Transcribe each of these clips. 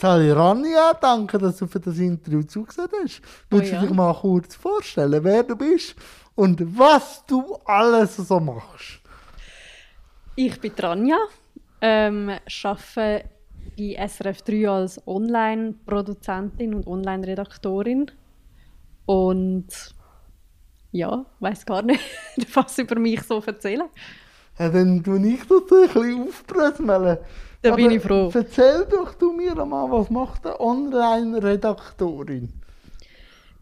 Sally Rania danke, dass du für das Interview zugesagt hast. Willst Oh ja. du dich mal kurz vorstellen, wer du bist und was du alles so machst? Ich bin Tranja, ähm, arbeite bei SRF 3 als Online-Produzentin und Online-Redaktorin. Und ja, weiß gar nicht, was über mich so erzählen. Ja, dann tue ich das ein bisschen aufbröseln. Da bin ich froh. Erzähl doch du mir einmal, was macht eine Online-Redaktorin?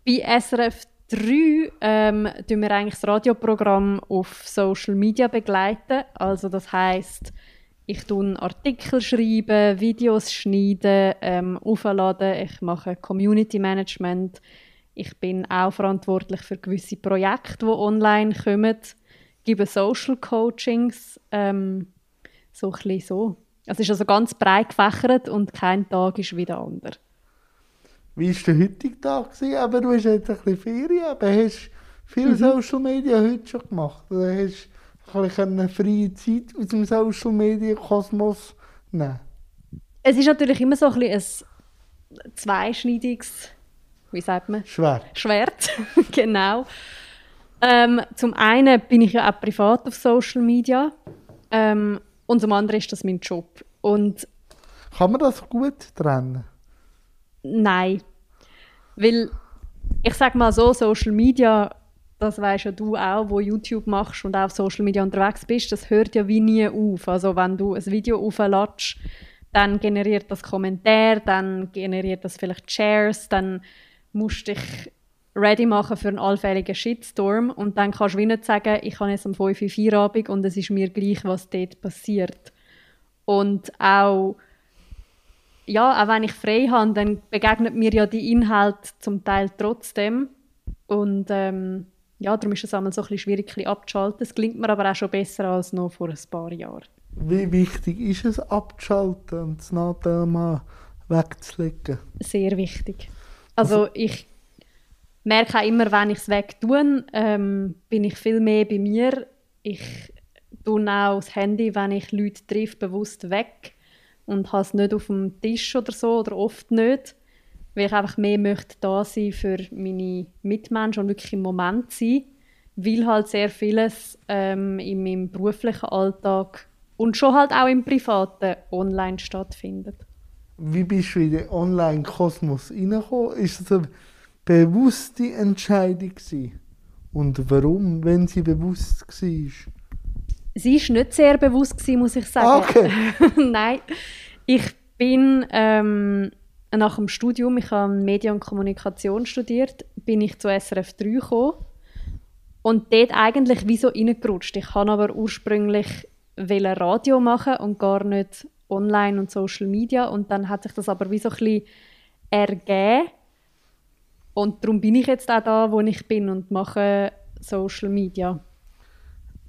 Bei SRF 3 ähm, tun wir eigentlich das Radioprogramm auf Social Media begleiten. Also das heißt, ich tue Artikel schreiben, Videos schneiden, ähm, aufladen, ich mache Community Management. Ich bin auch verantwortlich für gewisse Projekte, die online kommen, gebe Social Coachings, ähm, so ein bisschen so. Es ist also ganz breit gefächert und kein Tag ist wie der andere. Wie war der heutige Tag? Aber du hast jetzt ein bisschen Ferien, aber hast viel Mhm. Social Media heute schon gemacht. Oder hast du ein bisschen eine freie Zeit aus dem Social Media Kosmos nehmen? Es ist natürlich immer so ein, bisschen ein zweischneidiges, wie sagt man, Schwer. Schwert. genau. Ähm, zum einen bin ich ja auch privat auf Social Media ähm, und zum anderen ist das mein Job. Und Kann man das gut trennen? nein, weil ich sage mal so, Social Media, das weißt ja du auch, wo YouTube machst und auch auf Social Media unterwegs bist, das hört ja wie nie auf. Also wenn du ein Video aufladest, dann generiert das Kommentar, dann generiert das vielleicht Shares, dann musst du dich ready machen für einen allfälligen Shitstorm und dann kannst du wie nicht sagen, ich habe jetzt um 5 Uhr Feierabend und es ist mir gleich, was dort passiert. Und auch ja, auch wenn ich frei habe, dann begegnet mir ja die Inhalte zum Teil trotzdem. Und ähm, ja, darum ist es einmal so ein bisschen schwierig ein bisschen abzuschalten. Es klingt mir aber auch schon besser als noch vor ein paar Jahren. Wie wichtig ist es abzuschalten und das mal wegzulegen? Sehr wichtig. Also ich merke auch immer, wenn ich es wegtue, ähm, bin ich viel mehr bei mir. Ich tue auch das Handy, wenn ich Leute treffe, bewusst weg und habe es nicht auf dem Tisch oder so oder oft nicht, weil ich einfach mehr möchte da sein für meine Mitmenschen und wirklich im Moment sein, weil halt sehr vieles ähm, in meinem beruflichen Alltag und schon halt auch im privaten online stattfindet. Wie bist du in den Online-Kosmos reingekommen? Ist das bewusste Entscheidung gewesen? Und warum, wenn sie bewusst war? Sie war nicht sehr bewusst, gewesen, muss ich sagen. Okay. Nein, ich bin ähm, nach dem Studium, ich habe Medien und Kommunikation studiert, bin ich zu SRF 3 gekommen und dort eigentlich wie so reingerutscht. Ich wollte aber ursprünglich Radio machen und gar nicht online und Social Media und dann hat sich das aber wie so ein bisschen ergeben und darum bin ich jetzt auch da, wo ich bin und mache Social Media.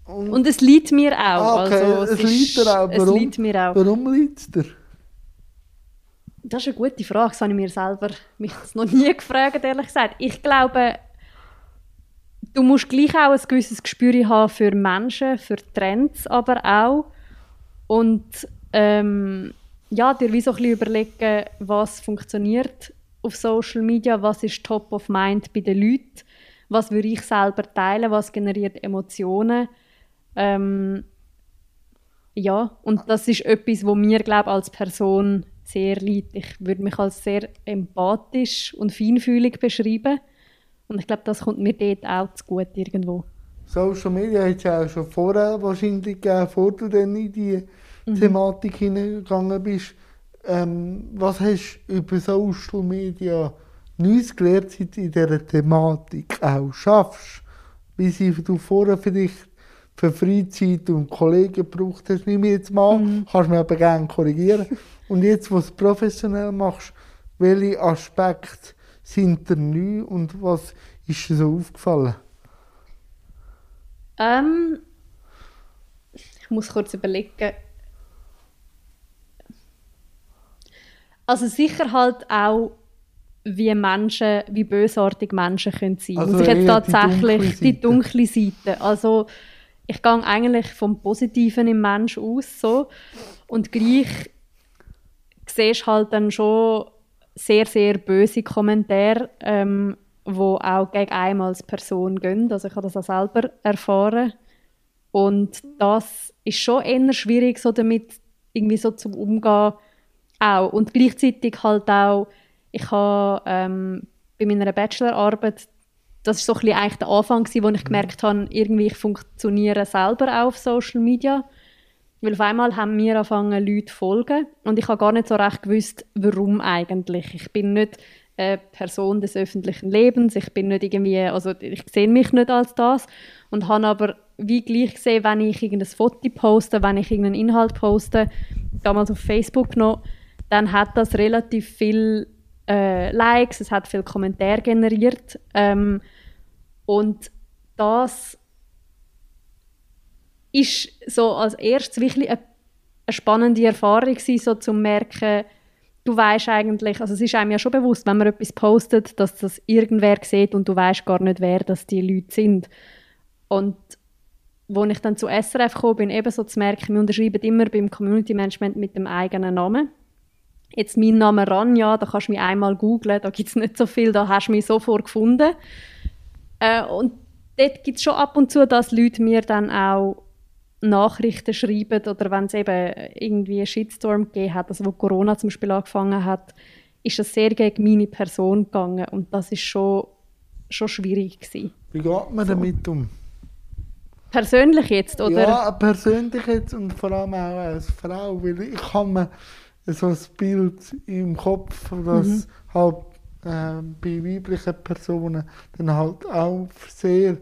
Und, Und es liegt mir auch. Ah, okay, also, es ist- liegt dir auch. Es Warum? liegt mir auch. warum liegt es dir? Das ist eine gute Frage. Das habe ich mir selber mich noch nie gefragt, ehrlich gesagt. Ich glaube, du musst gleich auch ein gewisses Gespür haben für Menschen, für Trends aber auch. Und ähm, ja, dir wie so ein bisschen überlegen, was funktioniert auf Social Media, was ist top of mind bei den Leuten, was würde ich selber teilen, was generiert Emotionen. Ähm, ja, und das ist etwas, wo mir glaube als Person sehr liegt. Ich würde mich als sehr empathisch und feinfühlig beschreiben. Und ich glaube, das kommt mir dort auch zu gut irgendwo. Social Media hat es ja auch schon vorher wahrscheinlich gegeben, bevor du dann in die Thematik hineingegangen bist. Ähm, was hast du über Social Media Neues gelernt, seit du in dieser Thematik auch schaffst? Wie sie du vorher vielleicht für Freizeit und Kollegen gebraucht hast, ich jetzt mal, kannst mir aber gerne korrigieren. Und jetzt, wo du es professionell machst, welche Aspekte sind dir neu und was ist dir so aufgefallen? Ähm, ich muss kurz überlegen. Also sicher halt auch, wie Menschen, wie bösartig Menschen können sein. Also ich jetzt dunkle tatsächlich die dunkle Seite. Also ich gehe eigentlich vom Positiven im Mensch aus so und gleich siehst halt dann schon sehr, sehr böse Kommentare, ähm, wo auch gegen einen als Person gehen. Also ich habe das auch selber erfahren. Und das ist schon eher schwierig, so damit irgendwie so zum Umgehen auch. Und gleichzeitig halt auch, ich habe ähm, bei meiner Bachelorarbeit, das ist so ein bisschen eigentlich der Anfang gewesen, wo ich gemerkt habe, irgendwie ich funktioniere selber auch auf Social Media. Weil auf einmal haben mir angefangen, Leute zu folgen und ich habe gar nicht so recht gewusst, warum eigentlich. Ich bin nicht eine Person des öffentlichen Lebens, ich bin nicht irgendwie, also ich sehe mich nicht als das und habe aber wie gleich gesehen, wenn ich irgendein Foto poste, wenn ich irgendeinen Inhalt poste, damals auf Facebook noch, dann hat das relativ viel äh, Likes, es hat viel Kommentare generiert ähm, und das ist so als erstes wirklich eine, eine spannende Erfahrung gewesen, so zu merken, du weißt eigentlich, also es ist einem ja schon bewusst, wenn man etwas postet, dass das irgendwer sieht und du weißt gar nicht, wer das die Leute sind. Und als ich dann zu SRF gekommen bin, eben so zu merken, wir unterschreiben immer beim Community Management mit dem eigenen Namen. Jetzt mein Name Ranja, da kannst du mich einmal googlen, da gibt es nicht so viel, da hast du mich sofort gefunden. Äh, und dort gibt es schon ab und zu, dass Leute mir dann auch Nachrichten schreiben oder wenn es eben irgendwie einen Shitstorm gegeben hat, also wo Corona zum Beispiel angefangen hat, ist es sehr gegen meine Person gegangen und das ist schon, schon schwierig gewesen. Wie geht man So. damit um? Persönlich jetzt, oder? Ja, persönlich jetzt und vor allem auch als Frau, weil ich habe mir so ein Bild im Kopf, dass Mhm. halt äh, bei weiblichen Personen dann halt auch sehr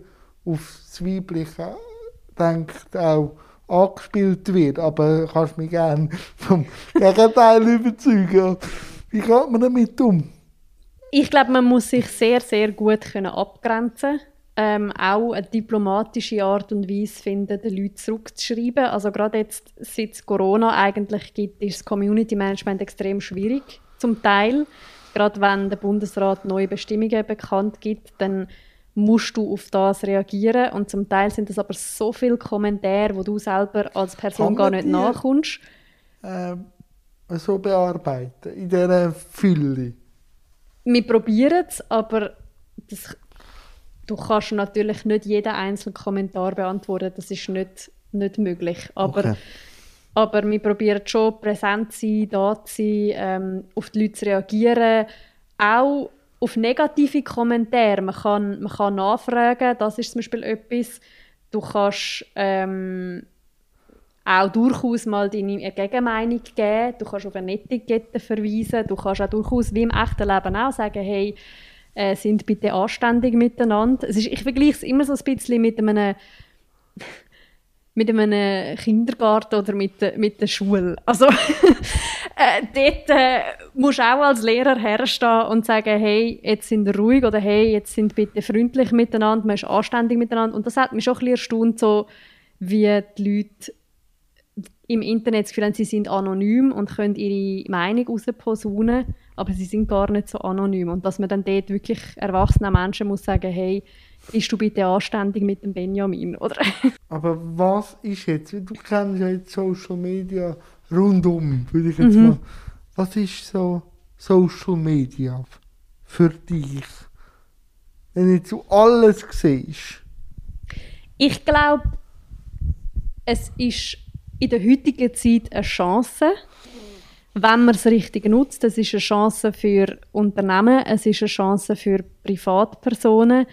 auf das Weibliche denkt auch angespielt wird, aber kannst mich gerne vom Gegenteil überzeugen. Wie geht man damit um? Ich glaube, man muss sich sehr, sehr gut können abgrenzen ähm, auch eine diplomatische Art und Weise finden, den Leuten zurückzuschreiben. Also gerade jetzt, seit es Corona eigentlich gibt, ist das Community Management extrem schwierig, zum Teil. Gerade wenn der Bundesrat neue Bestimmungen bekannt gibt, dann musst du auf das reagieren und zum Teil sind das aber so viele Kommentare, wo du selber als Person gar nicht die- nachkommst. Äh, so bearbeiten, in dieser Fülle. wir probieren es, aber das, du kannst natürlich nicht jeden einzelnen Kommentar beantworten. Das ist nicht, nicht möglich. Aber, Okay. aber wir probieren schon präsent zu sein, da zu sein, ähm, auf die Leute zu reagieren. Auch auf negative Kommentare. Man kann, man kann nachfragen, das ist zum Beispiel etwas. Du kannst ähm, auch durchaus mal deine Gegenmeinung geben. Du kannst auf eine Etikette verweisen. Du kannst auch durchaus, wie im echten Leben auch, sagen, hey, äh, sind bitte anständig miteinander. Es ist, ich vergleiche es immer so ein bisschen mit einem, mit einem Kindergarten oder mit, mit der Schule. Also äh, dort äh, musst du auch als Lehrer herstehen und sagen, hey, jetzt sind wir ruhig oder hey, jetzt sind bitte freundlich miteinander, man ist anständig miteinander. Und das hat mich schon ein bisschen erstaunt, so, wie die Leute im Internet das Gefühl haben, sie sind anonym und können ihre Meinung rausposaunen, aber sie sind gar nicht so anonym. Und dass man dann dort wirklich erwachsenen Menschen muss sagen, hey, bist du bitte anständig mit dem Benjamin, oder? Aber was ist jetzt, du kennst ja jetzt Social Media rundum, würde ich jetzt Mhm. mal. Was ist so Social Media für dich? Wenn jetzt du alles siehst. Ich glaube, es ist in der heutigen Zeit eine Chance, wenn man es richtig nutzt. Es ist eine Chance für Unternehmen, es ist eine Chance für Privatpersonen,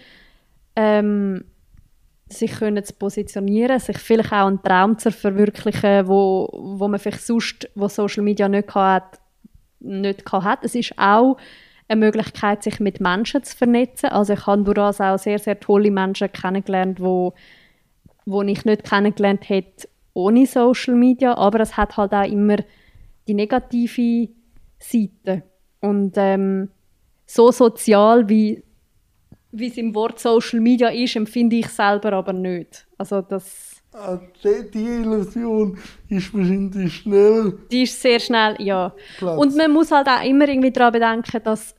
ähm, sich können zu positionieren, sich vielleicht auch einen Traum zu verwirklichen, wo, wo man vielleicht sonst, wo Social Media nicht hat, nicht hat. Es ist auch eine Möglichkeit, sich mit Menschen zu vernetzen. Also ich habe durch das auch sehr, sehr tolle Menschen kennengelernt, wo, wo ich nicht kennengelernt hätte ohne Social Media, aber es hat halt auch immer die negative Seite. Und ähm, so sozial, wie, wie es im Wort Social Media ist, empfinde ich selber aber nicht. Also das, Ah, Die, die Illusion ist wahrscheinlich schnell die ist sehr schnell, ja. Platz. Und man muss halt auch immer irgendwie daran bedenken, dass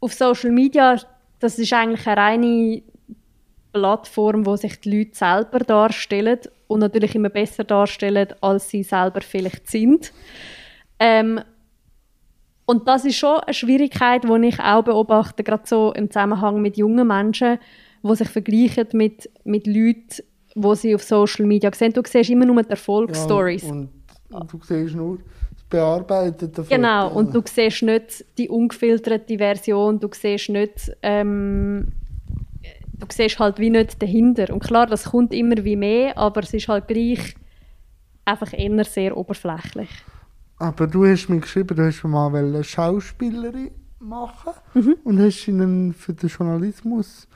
auf Social Media, das ist eigentlich eine reine Plattform, wo sich die Leute selber darstellen und natürlich immer besser darstellen, als sie selber vielleicht sind. Ähm, und das ist schon eine Schwierigkeit, die ich auch beobachte, gerade so im Zusammenhang mit jungen Menschen, die sich vergleichen mit, mit Leuten, die sie auf Social Media sehen. Du siehst immer nur die Erfolgsstories. Ja, und, und du siehst nur das bearbeitete Genau, und du siehst nicht die ungefilterte Version, du siehst nicht... Ähm, du siehst halt wie nicht dahinter. Und klar, das kommt immer wie mehr, aber es ist halt gleich einfach eher sehr oberflächlich. Aber du hast mir geschrieben, du hast mal eine Schauspielerin machen mhm. und hast ihn für den Journalismus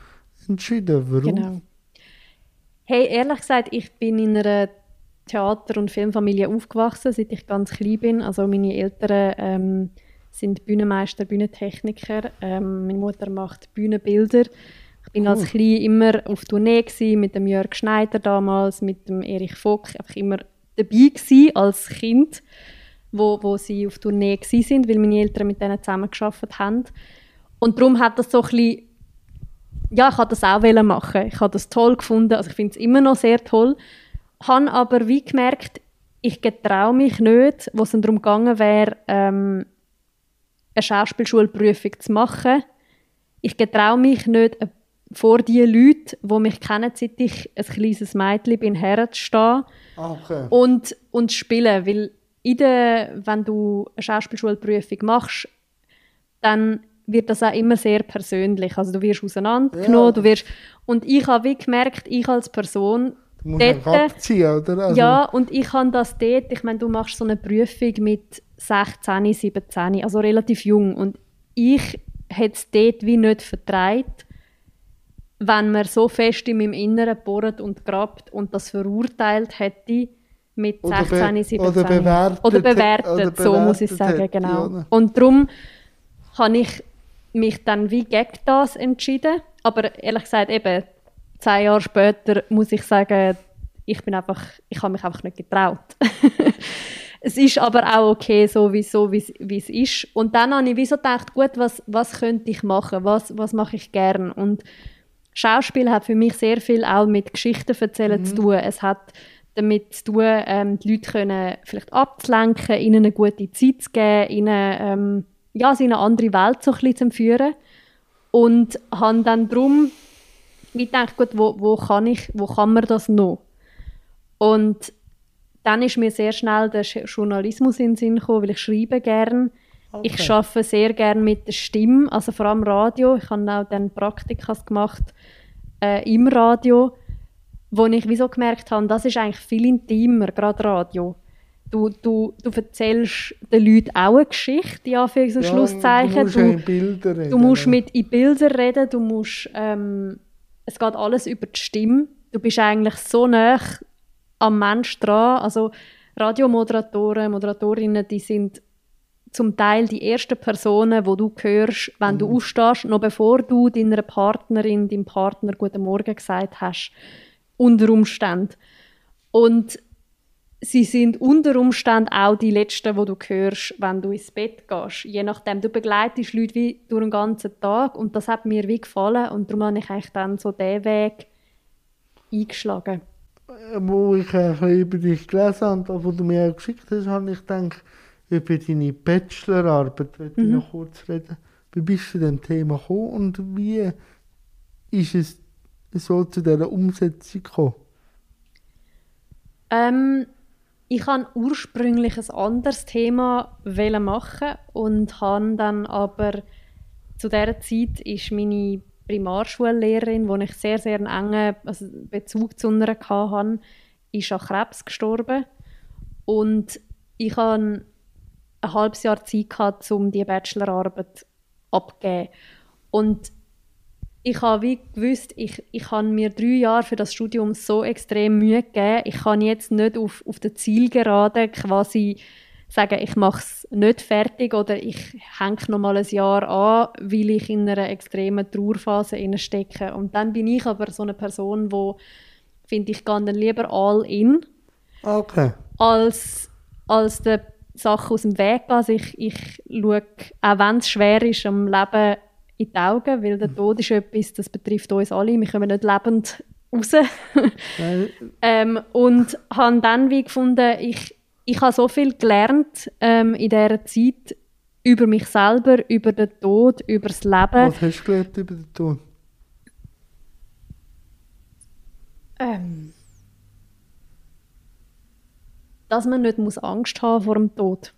entschieden. Warum? Genau. Hey, ehrlich gesagt, ich bin in einer Theater- und Filmfamilie aufgewachsen, seit ich ganz klein bin. Also meine Eltern ähm, sind Bühnenmeister, Bühnentechniker. Ähm, meine Mutter macht Bühnenbilder. Ich bin cool. als Klein immer auf Tournee gewesen, mit dem Jörg Schneider damals, mit dem Erich Vogt, einfach immer dabei gewesen, als Kind wo, wo sie auf Tournee sind, weil meine Eltern mit denen zusammengearbeitet haben. Und darum hat das so ein bisschen, ja, ich wollte das auch machen. Ich habe das toll gefunden, also ich finde es immer noch sehr toll. Habe aber wie gemerkt, ich getraue mich nicht, wo es darum gegangen wäre, ähm, eine Schauspielschulprüfung zu machen. Ich getraue mich nicht, äh, vor die Leute, die mich kennen, seit ich ein kleines Mädchen bin, herzustehen okay. und, und spielen, weil in der, wenn du eine Schauspielschulprüfung machst, dann wird das auch immer sehr persönlich. Also du wirst auseinandergenommen, ja. du wirst und ich habe wie gemerkt, ich als Person Du musst dort, abziehen, oder? Also ja, und ich habe das dort, ich meine, du machst so eine Prüfung mit 16, 17, also relativ jung und ich hätte es dort wie nicht vertreibt, wenn man so fest in meinem Inneren bohrt und grabt und das verurteilt hätte, mit 16, 17. Oder bewertet. Oder bewertet, oder bewertet so muss ich sagen, genau. Ja. Und darum habe ich mich dann wie gegen das entschieden. Aber ehrlich gesagt, eben, zehn Jahre später muss ich sagen, ich bin einfach, ich habe mich einfach nicht getraut. es ist aber auch okay, so wie, so, wie es ist. Und dann habe ich wie so gedacht, gut, was, was könnte ich machen? Was, was mache ich gern? Und Schauspiel hat für mich sehr viel auch mit Geschichten erzählen mhm. zu tun. Es hat damit zu tun, ähm, die Leute können vielleicht abzulenken, ihnen eine gute Zeit zu geben, ihnen ähm, ja, sie in eine andere Welt so ein bisschen zu führen. Und habe dann darum gedacht, gut, wo, wo, kann ich, wo kann man das noch? Und dann ist mir sehr schnell der Journalismus in den Sinn gekommen, weil ich schreibe gerne. Okay. Ich arbeite sehr gerne mit der Stimme, also vor allem Radio. Ich habe auch dann Praktikas gemacht äh, im Radio wo ich wieso gemerkt habe, das ist eigentlich viel intimer, gerade Radio. Du, du, du erzählst den Leuten auch eine Geschichte, in Anführungs- und ja, Schlusszeichen. Du musst du, in Bilder reden. Du musst mit in Bilder reden, du musst, ähm, es geht alles über die Stimme. Du bist eigentlich so nah am Mensch dran. Also Radiomoderatoren, Moderatorinnen, die sind zum Teil die ersten Personen, wo du hörst, wenn mhm. du aufstehst, noch bevor du deiner Partnerin, deinem Partner Guten Morgen gesagt hast unter Umständen. Und sie sind unter Umständen auch die Letzten, die du hörst, wenn du ins Bett gehst. Je nachdem, du begleitest Leute wie durch den ganzen Tag und das hat mir wie gefallen und darum habe ich eigentlich dann so diesen Weg eingeschlagen. Wo ich ein bisschen über dich gelesen habe, was du mir geschickt hast, habe ich gedacht, über deine Bachelorarbeit möchte mhm. ich noch kurz reden. Wie bist du zu dem Thema gekommen und wie ist es so zu dieser Umsetzung gekommen? Ähm, ich wollte ursprünglich ein anderes Thema machen und habe dann aber zu dieser Zeit ist meine Primarschullehrerin, wo ich sehr, sehr einen engen also Bezug zu ihr hatte, ist an Krebs gestorben. Und ich hatte ein halbes Jahr Zeit, gehabt, um die Bachelorarbeit abzugeben. Und ich habe wie gewusst, ich, ich habe mir drei Jahre für das Studium so extrem Mühe gegeben. Ich kann jetzt nicht auf, auf der Zielgerade quasi sagen, ich mache es nicht fertig oder ich hänge noch mal ein Jahr an, weil ich in einer extremen Trauerphase stecke. Und dann bin ich aber so eine Person, wo finde ich, gehe dann lieber all in, okay. als, als der Sachen aus dem Weg gehen. Also ich, ich schaue, auch wenn es schwer ist, am Leben in die Augen, weil der Tod ist etwas, das betrifft uns alle. Wir kommen nicht lebend raus. ähm, und habe dann wie gefunden, ich, ich habe so viel gelernt ähm, in dieser Zeit über mich selber, über den Tod, über das Leben. Was hast du gelernt über den Tod? Ähm, dass man nicht muss Angst haben vor dem Tod.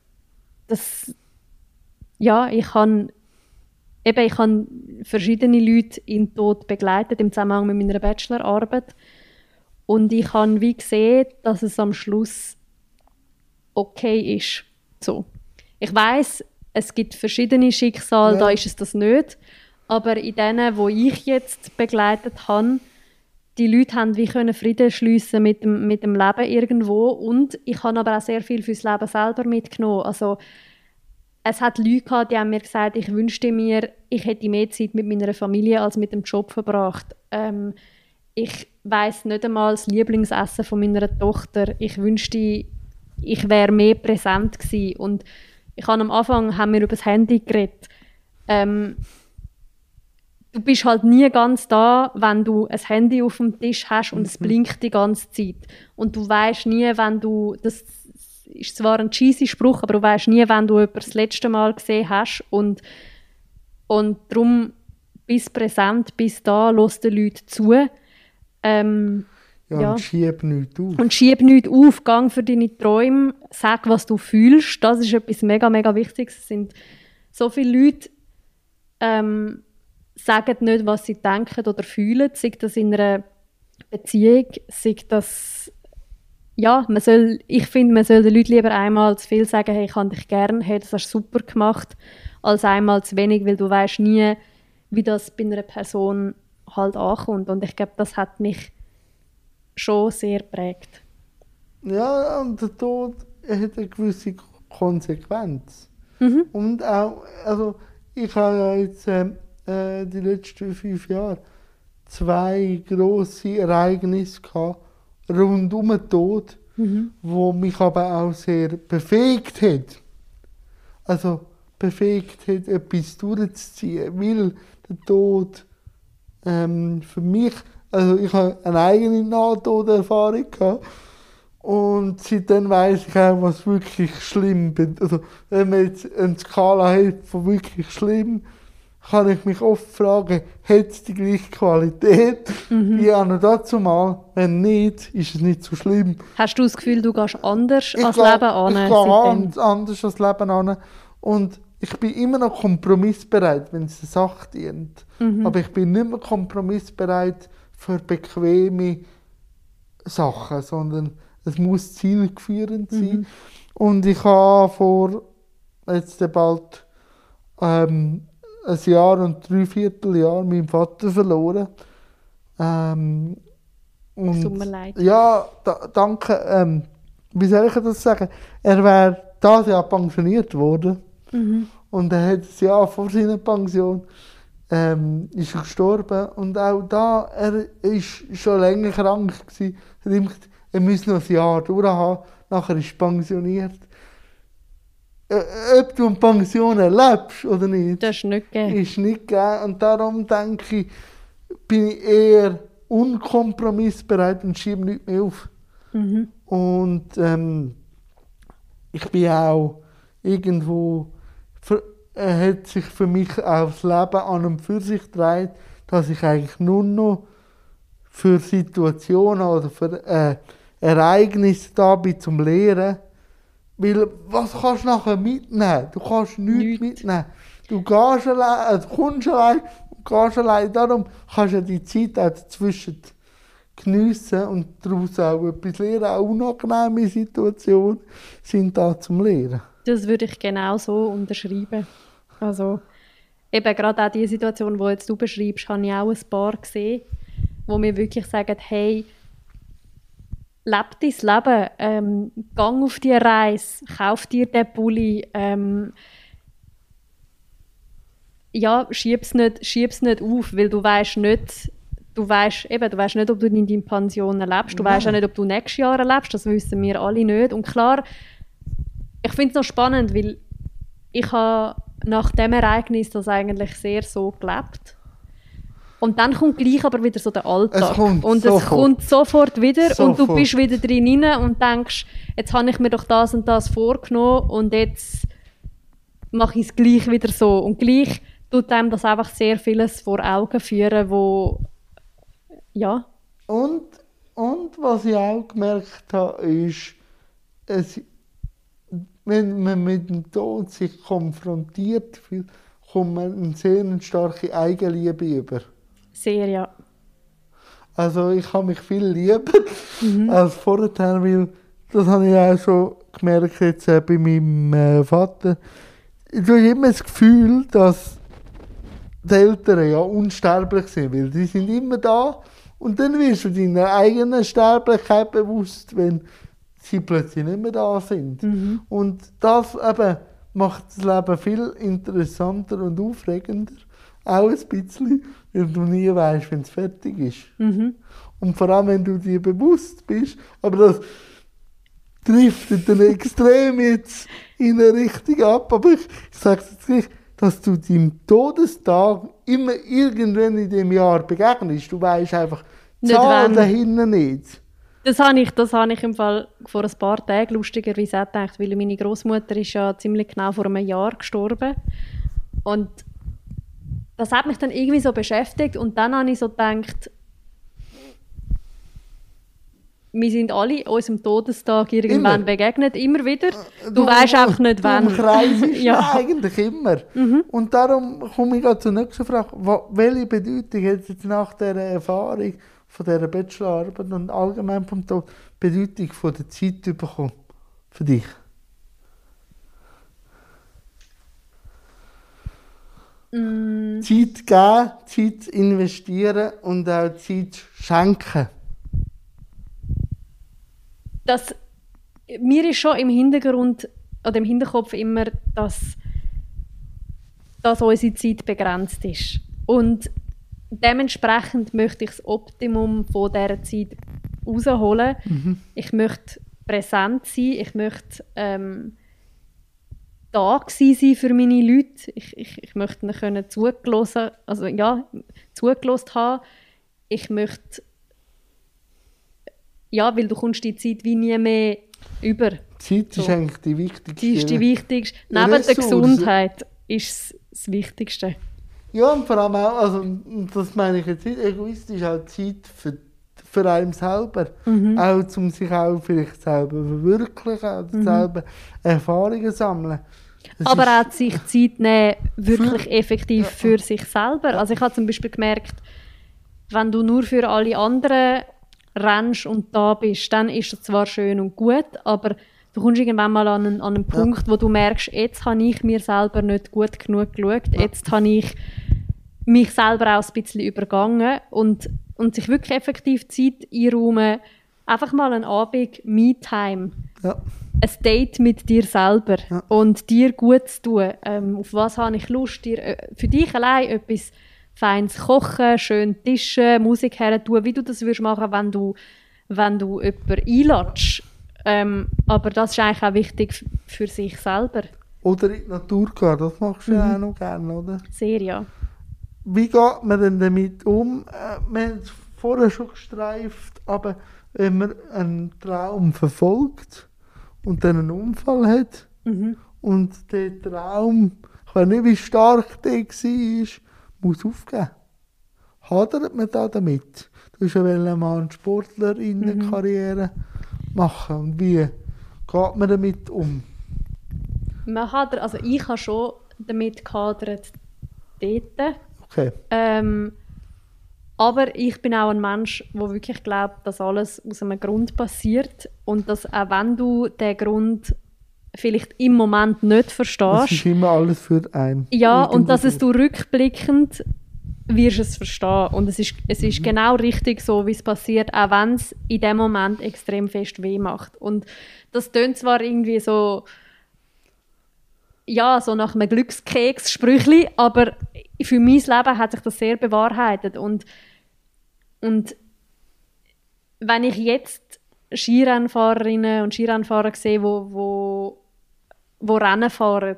Das, ja, ich kann eben, ich habe verschiedene Leute den Tod begleitet im Zusammenhang mit meiner Bachelorarbeit und ich habe wie gesehen, dass es am Schluss okay ist. So. Ich weiß, es gibt verschiedene Schicksale, Ja. da ist es das nicht. Aber in denen, wo ich jetzt begleitet habe, die Leute haben wie können Frieden schliessen mit dem, mit dem Leben irgendwo und ich habe aber auch sehr viel fürs Leben selber mitgenommen. Also es hat Leute gehabt, die haben mir gesagt, ich wünschte mir, ich hätte mehr Zeit mit meiner Familie als mit dem Job verbracht. Ähm, ich weiß nicht einmal das Lieblingsessen von meiner Tochter. Ich wünschte, ich wäre mehr präsent gewesen. Und ich habe am Anfang haben wir über das Handy geredet. Ähm, du bist halt nie ganz da, wenn du ein Handy auf dem Tisch hast und es blinkt die ganze Zeit. Und du weißt nie, wenn du das ist zwar ein cheesy Spruch, aber du weißt nie, wenn du jemanden das letzte Mal gesehen hast und und darum bis präsent, bis da, los den Leuten zu. Ähm, Ja, Ja. und schieb nichts auf. und schieb nichts auf, gang für deine Träume, sag, was du fühlst. Das ist etwas mega, mega Wichtiges. Es sind so viele Leute, ähm, sagen nicht, was sie denken oder fühlen, sei das in einer Beziehung, sei das ja, man soll, ich finde, man soll den Leuten lieber einmal zu viel sagen, hey, ich habe dich gern, hey, das hast du super gemacht, als einmal zu wenig, weil du weißt nie, wie das bei einer Person halt ankommt. Und ich glaube, das hat mich schon sehr geprägt. Ja, und der Tod hat eine gewisse Konsequenz. Mhm. Und auch, also ich habe ja jetzt ähm, äh, die letzten fünf Jahre zwei grosse Ereignisse gehabt, rund um den Tod, Mhm. wo mich aber auch sehr befähigt hat. Also befähigt hat, etwas durchzuziehen, weil der Tod ähm, für mich, also ich habe eine eigene Nahtoderfahrung gehabt und seitdem weiß ich auch, was wirklich schlimm bin. Also wenn man jetzt eine Skala hat von wirklich schlimm, kann ich mich oft fragen, hat es die gleiche Qualität wie an und dazu mal? Wenn nicht, ist es nicht so schlimm. Hast du das Gefühl, du gehst anders ans gehe- Leben an? Ich gehe anders ans Leben an. Und ich bin immer noch kompromissbereit, wenn es der Sache dient. Mhm. Aber ich bin nicht mehr kompromissbereit für bequeme Sachen, sondern es muss zielführend Mhm. sein. Und ich habe vor jetzt bald ähm, ein Jahr und drei Vierteljahr meinen Vater verloren. Ähm, und Tut mir leid. ja, da, danke. Ähm, wie soll ich das sagen? Er wäre das Jahr pensioniert worden. Mhm. Und er hat ein Jahr vor seiner Pension ähm, ist gestorben. Und auch da, er ist schon länger krank gewesen. Er gesagt, er müsse noch ein Jahr durchhaben. Nachher ist er pensioniert. Äh, ob du eine Pension erlebst oder nicht, Das ist nicht gegeben. ist nicht gegeben. Und darum denke ich, bin ich eher unkompromissbereit und schiebe nichts mehr auf. Mhm. Und ähm, ich bin auch irgendwo, für, er hat sich für mich auch das Leben an und für sich gedreht, dass ich eigentlich nur noch für Situationen oder für äh, Ereignisse da bin zum Lehren. Weil was kannst du nachher mitnehmen? Du kannst nichts Nichts. mitnehmen. Du gehst allein, äh, du kommst allein und gehst allein. Darum kannst du die Zeit auch dazwischen geniessen und daraus auch etwas lernen. Auch unangenehme Situationen sind da zum Lehren. Das würde ich genau so unterschreiben. Also eben gerade auch die Situation, die jetzt du beschreibst, habe ich auch ein paar gesehen, wo mir wirklich sagen, hey, leb dein Leben, ähm, gang auf die Reise, kauf dir den Pulli, ähm, ja, schieb's nicht, schieb's nicht auf, weil du weißt nicht, du weißt eben, du weißt nicht, ob du in deiner Pension lebst, du weißt auch nicht, ob du nächstes Jahr lebst, das wissen wir alle nicht. Und klar, ich finde es noch spannend, weil ich habe nach dem Ereignis das eigentlich sehr so gelebt. Und dann kommt gleich aber wieder so der Alltag. Es kommt und sofort. es kommt sofort wieder und du Sofort. bist wieder drin rein und denkst, jetzt habe ich mir doch das und das vorgenommen und jetzt mache ich es gleich wieder so. Und gleich tut einem das einfach sehr vieles vor Augen führen, wo ja, Und, und was ich auch gemerkt habe, ist, es, wenn man mit dem Tod sich konfrontiert fühlt, kommt man eine sehr starke Eigenliebe über. Sehr ja. Also ich habe mich viel lieber als vorher, weil das habe ich auch schon gemerkt jetzt äh, bei meinem äh, Vater. Ich habe immer das Gefühl, dass die Eltern ja unsterblich sind, weil die sind immer da und dann wirst du deiner eigenen Sterblichkeit bewusst, wenn sie plötzlich nicht mehr da sind. Und das eben macht das Leben viel interessanter und aufregender. Auch ein bisschen, weil du nie weißt, wenn es fertig ist. Mhm. Und vor allem, wenn du dir bewusst bist, aber das driftet dann extrem jetzt in eine Richtung ab. Aber ich, sage jetzt gleich, dass du deinem Todestag immer irgendwann in dem Jahr begegnest. Du weißt einfach die Nicht Zahl wann. dahinter nicht. Das habe ich, das habe ich im Fall vor ein paar Tagen lustigerweise auch gedacht, weil meine Großmutter ist ja ziemlich genau vor einem Jahr gestorben. Und das hat mich dann irgendwie so beschäftigt und dann habe ich so gedacht, wir sind alle unserem Todestag irgendwann Immer. begegnet, immer wieder. Du, weißt einfach nicht, du wann. umkreist ja. Mhm. eigentlich immer. Und darum komme ich zur nächsten Frage. Welche Bedeutung hat jetzt nach dieser Erfahrung von dieser Bachelorarbeit und allgemein vom Tod Bedeutung von der Zeit bekommen für dich? Mm, Zeit geben, Zeit investieren und auch Zeit schenken. das, mir ist schon im Hintergrund oder im Hinterkopf immer, dass, dass unsere Zeit begrenzt ist. Und dementsprechend möchte ich das Optimum von dieser Zeit rausholen. Ich möchte präsent sein, ich möchte ähm, da sein für meine Leute. Ich, ich, ich möchte ihnen können zugelassen, also ja, zugelassen haben. Ich möchte ja, weil du kommst die Zeit wie nie mehr über. Zeit ist So. eigentlich die wichtigste. Die ist die wichtigste. Neben der. Gesundheit ist es das Wichtigste. Ja, und vor allem auch, also, das meine ich jetzt nicht egoistisch, auch Zeit für, für einen selber. Mhm. Auch um sich auch vielleicht selber verwirklichen oder selber Erfahrungen sammeln. Aber auch sich Zeit nehmen, wirklich effektiv für sich selber. Also ich habe zum Beispiel gemerkt, wenn du nur für alle anderen rennst und da bist, dann ist das zwar schön und gut, aber du kommst irgendwann mal an einen, an einen Punkt, wo du merkst, jetzt habe ich mir selber nicht gut genug geschaut, jetzt habe ich mich selber auch ein bisschen übergangen und, und sich wirklich effektiv Zeit einräumen, einfach mal einen Abend Me-Time Ja. Ein Date mit dir selber Ja. und dir gut zu tun. Ähm, auf was habe ich Lust? Dir äh, für dich allein etwas Feines kochen, schön tischen, Musik her tun, wie du das würdest machen, wenn du, wenn du jemanden einladest. Ähm, aber das ist eigentlich auch wichtig für sich selber. Oder in die Natur gehen, das machst du Mhm. ja auch noch gerne, oder? Sehr, ja. Wie geht man denn damit um? Äh, Wir haben es vorher schon gestreift, aber wenn man einen Traum verfolgt und dann einen Unfall hat Mhm. und der Traum, ich weiß nicht, wie stark der war, muss aufgeben. Hadert man da damit? Du hast ja mal eine Sportlerinnenkarriere machen. Und wie geht man damit um? Man hat, also ich habe schon damit gehadert dort. Okay. Ähm, aber ich bin auch ein Mensch, der wirklich glaubt, dass alles aus einem Grund passiert und dass auch wenn du den Grund vielleicht im Moment nicht Das verstehst, ist immer alles für einen. ja, und dass es du rückblickend wirst es verstehen. Und es ist, es ist genau richtig so, wie es passiert, auch wenn es in dem Moment extrem fest weh macht. Und das tönt zwar irgendwie so, ja, so nach einem Glückskeks-Sprüchli, aber für mein Leben hat sich das sehr bewahrheitet. Und, und wenn ich jetzt Skirennfahrerinnen und Skirennfahrer sehe, wo, wo, wo Rennen fahren,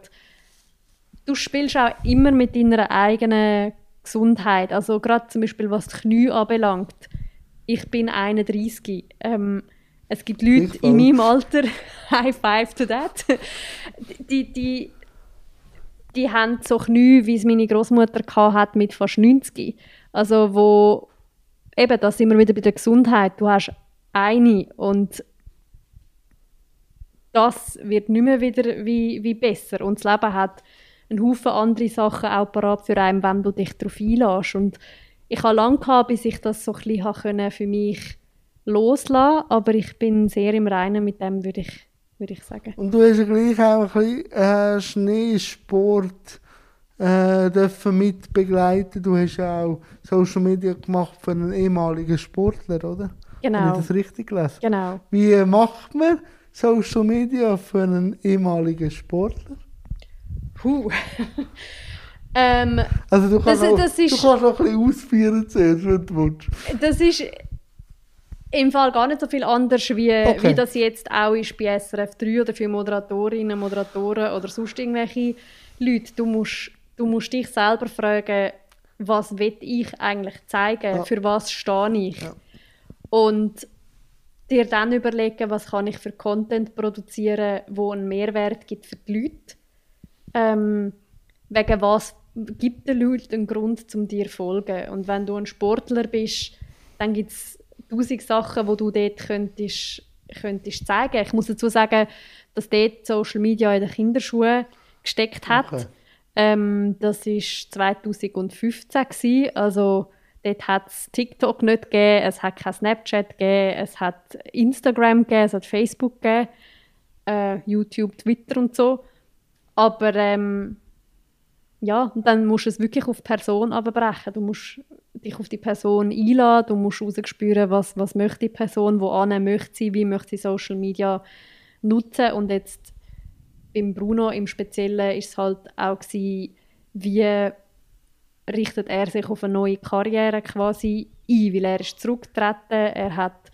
du spielst auch immer mit deiner eigenen Gesundheit. Also gerade zum Beispiel, was die Knie anbelangt. Ich bin 31. Ähm, es gibt Leute in meinem Alter, High Five to that, die, die, die haben so Knie, wie es meine Großmutter hat mit fast 90. Also wo, eben, da sind wir wieder bei der Gesundheit. Du hast eine und das wird nicht mehr wieder wie, wie besser. Und das Leben hat einen Haufen andere Sachen auch parat für einen, wenn du dich darauf einlässt. Und ich habe lange gehabt, bis ich das so ein bisschen für mich loslassen aber ich bin sehr im Reinen mit dem, würde ich, würde ich sagen. Und du hast ja gleich auch ein bisschen äh, Schneesport äh, dürfen mit begleiten. Du hast ja auch Social Media gemacht für einen ehemaligen Sportler, oder? Genau. Habe ich das richtig gelesen? Genau. Wie macht man Social Media für einen ehemaligen Sportler? Puh. ähm, also du kannst, das, auch, das ist, du kannst auch ein bisschen ausführen zuerst, wenn du willst. Das ist im Fall gar nicht so viel anders, wie, okay. wie das jetzt auch ist bei SRF 3 oder für Moderatorinnen, Moderatoren oder sonst irgendwelche Leute. Du musst, du musst dich selber fragen, was will ich eigentlich zeigen, ja. für was stehe ich. Ja. Und dir dann überlegen, was kann ich für Content produzieren, wo einen Mehrwert gibt für die Leute. Ähm, wegen was gibt den Leuten einen Grund, um dir zu folgen. Und wenn du ein Sportler bist, dann gibt es tausend Sachen, die du dort könntest, könntest zeigen. Ich muss dazu sagen, dass dort Social Media in den Kinderschuhen gesteckt hat. Okay. Ähm, das war 2015. Gewesen. Also dort hat es TikTok nicht gegeben, es hat kein Snapchat gegeben, es hat Instagram gegeben, es hat Facebook gegeben, äh, YouTube, Twitter und so. Aber ähm, ja, dann musst du es wirklich auf die Person abbrechen. Du musst dich auf die Person einladen, du musst herausspüren, was, was möchte die Person, wo möchte sie, wie möchte sie Social Media nutzen. Und jetzt beim Bruno im Speziellen ist es halt auch gewesen, wie richtet er sich auf eine neue Karriere quasi ein, weil er ist zurückgetreten, er hat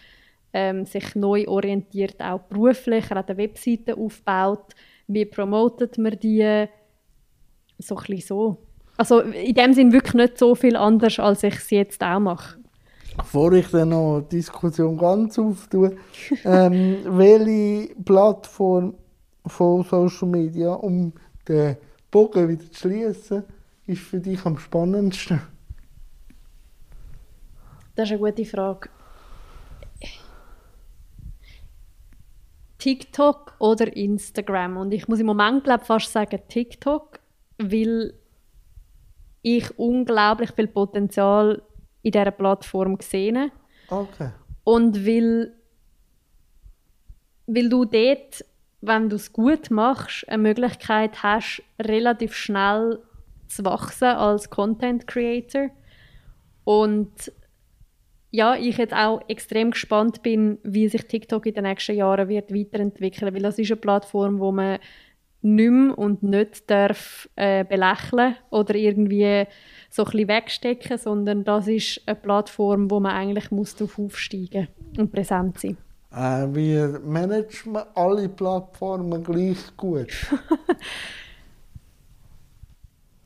ähm, sich neu orientiert, auch beruflich, er hat eine Webseite aufgebaut, wie promotet man die, so ein bisschen so. Also in dem Sinn wirklich nicht so viel anders, als ich es jetzt auch mache. Bevor ich dann noch die Diskussion ganz auftue, ähm, welche Plattform von Social Media, um den Bogen wieder zu schließen, ist für dich am spannendsten? Das ist eine gute Frage. TikTok oder Instagram? Und ich muss im Moment glaube fast sagen TikTok, weil ich unglaublich viel Potenzial in dieser Plattform sehe. Okay. Und weil, weil du dort, wenn du es gut machst, eine Möglichkeit hast, relativ schnell zu wachsen als Content Creator. Und ja, ich jetzt auch extrem gespannt bin, wie sich TikTok in den nächsten Jahren wird weiterentwickeln, weil das ist eine Plattform, wo man nicht mehr und nicht darf äh, belächeln oder irgendwie so ein bisschen wegstecken, sondern das ist eine Plattform, wo man eigentlich muss darauf aufsteigen und präsent sein. Äh, wie managt man alle Plattformen gleich gut?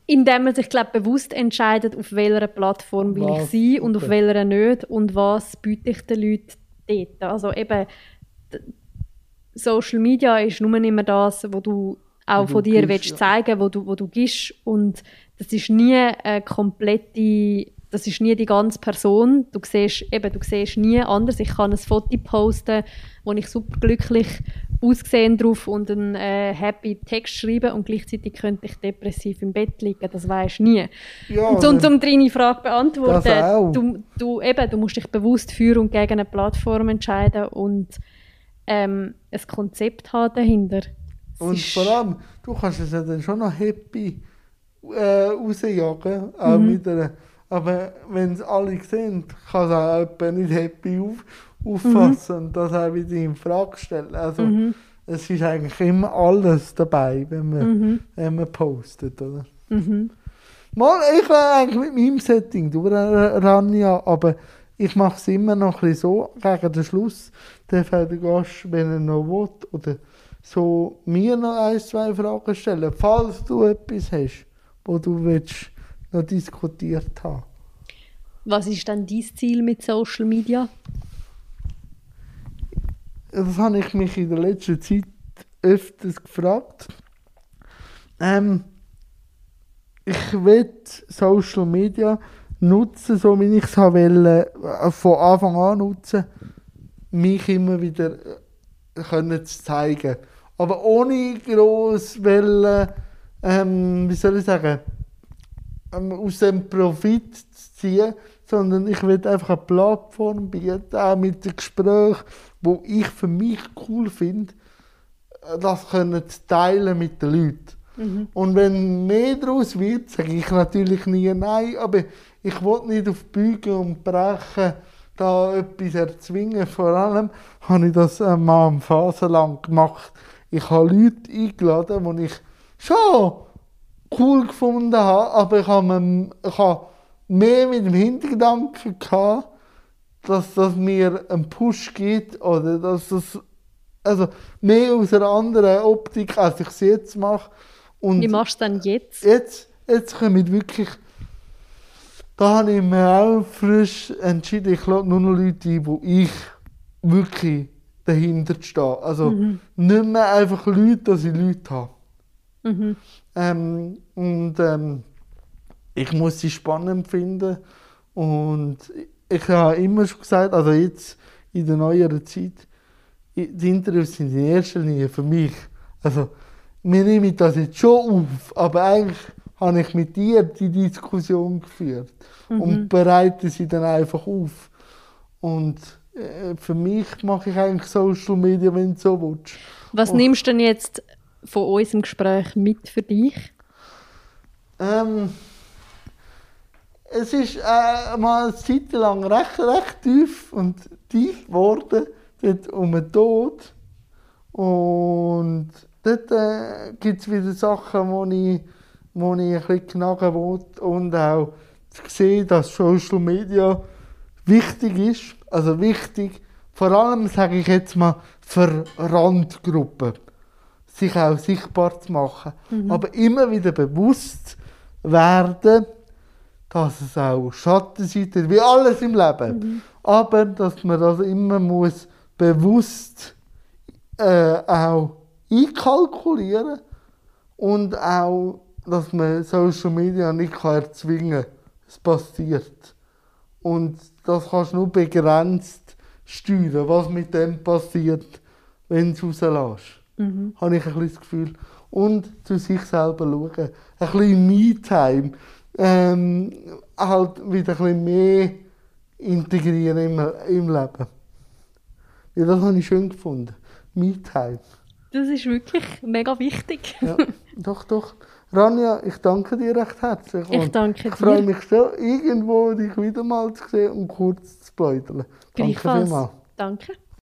Indem man sich glaub, bewusst entscheidet, auf welcher Plattform will was? ich sein und okay. auf welcher nicht und was biete ich den Leuten dort. Also eben, Social Media ist nur mehr das, wo du auch von dir gibst, willst zeigen, wo du, wo du gibst und das ist nie eine komplette, das ist nie die ganze Person. Du siehst, eben, du siehst nie anders. Ich kann ein Foto posten, wo ich super glücklich ausgesehen drauf und einen äh, happy Text schreiben und gleichzeitig könnte ich depressiv im Bett liegen. Das weißt du nie. Ja, und um, um deine Frage beantworten, du, du, eben, du musst dich bewusst für und gegen eine Plattform entscheiden und ähm, ein Konzept haben dahinter. Und vor allem, du kannst es ja dann schon noch happy äh, rausjagen, auch mhm. mit einer, aber wenn es alle sehen, kann es auch jemand nicht happy auf, auffassen mhm. und das auch wieder in Frage stellen. Also mhm. es ist eigentlich immer alles dabei, wenn man, mhm. wenn man postet, oder? Mhm. Mal, ich wäre eigentlich mit meinem Setting, du Rania, aber ich mache es immer noch ein so, gegen den Schluss darf der Gast, wenn er noch will, oder so mir noch ein, zwei Fragen stellen, falls du etwas hast, wo du willst noch diskutiert habe. Was ist denn dein Ziel mit Social Media? Das habe ich mich in der letzten Zeit öfters gefragt. Ähm, ich will Social Media nutzen, so wie ich es wollte, äh, von Anfang an nutzen, mich immer wieder äh, können zu zeigen. Aber ohne gross wollen, ähm, wie soll ich sagen, aus dem Profit zu ziehen, sondern ich will einfach eine Plattform bieten, auch mit den Gesprächen, wo ich für mich cool finde, äh, das können zu teilen mit den Leuten. Und wenn mehr daraus wird, sage ich natürlich nie nein, aber ich will nicht auf Bügen und Brechen da etwas erzwingen. Vor allem habe ich das mal eine Phase lang gemacht. Ich habe Leute eingeladen, die ich schon cool gefunden habe, aber ich habe, ich habe mehr mit dem Hintergedanken gehabt, dass das mir einen Push gibt oder dass das also mehr aus einer anderen Optik, als ich es jetzt mache. Und Wie machst du es denn jetzt? jetzt, jetzt kommen wirklich. Da habe ich mir auch frisch entschieden, ich lade nur noch Leute ein, wo ich wirklich dahinter stehe. Also nicht mehr einfach Leute, dass ich Leute habe. Mhm. Ähm, und ähm, ich muss sie spannend finden. Und ich habe immer schon gesagt, also jetzt in der neueren Zeit, die Interviews sind in erster Linie für mich. Also, wir nehmen das jetzt schon auf, aber eigentlich habe ich mit dir die Diskussion geführt und bereite sie dann einfach auf. Und äh, für mich mache ich eigentlich Social Media, wenn du so willst. Was Oh. nimmst du denn jetzt von unserem Gespräch mit für dich? Ähm, es ist äh, mal eine Zeit lang recht, recht tief und tief geworden, dort um den Tod. Und dort äh, gibt es wieder Sachen, wo ich, wo ich ein bisschen knacken will und auch zu sehen, dass Social Media wichtig ist. Also wichtig, vor allem sage ich jetzt mal für Randgruppen sich auch sichtbar zu machen. Aber immer wieder bewusst werden, dass es auch Schattenseiten hat, wie alles im Leben. Aber dass man das immer muss bewusst äh, auch einkalkulieren und auch, dass man Social Media nicht kann erzwingen kann. Es passiert. Und das kannst du nur begrenzt steuern, was mit dem passiert, wenn du es rauslässt. Habe ich ein bisschen das Gefühl. Und zu sich selber schauen. Ein bisschen Me-Time. Ähm, halt wieder ein bisschen mehr integrieren im, im Leben. Ja, das habe ich schön gefunden. Me-Time. Das ist wirklich mega wichtig. Ja, doch, doch. Rania, ich danke dir recht herzlich. Ich danke Ich freue dir. mich schon, irgendwo dich wieder mal zu sehen und kurz zu pläudern. Danke vielmals. Danke.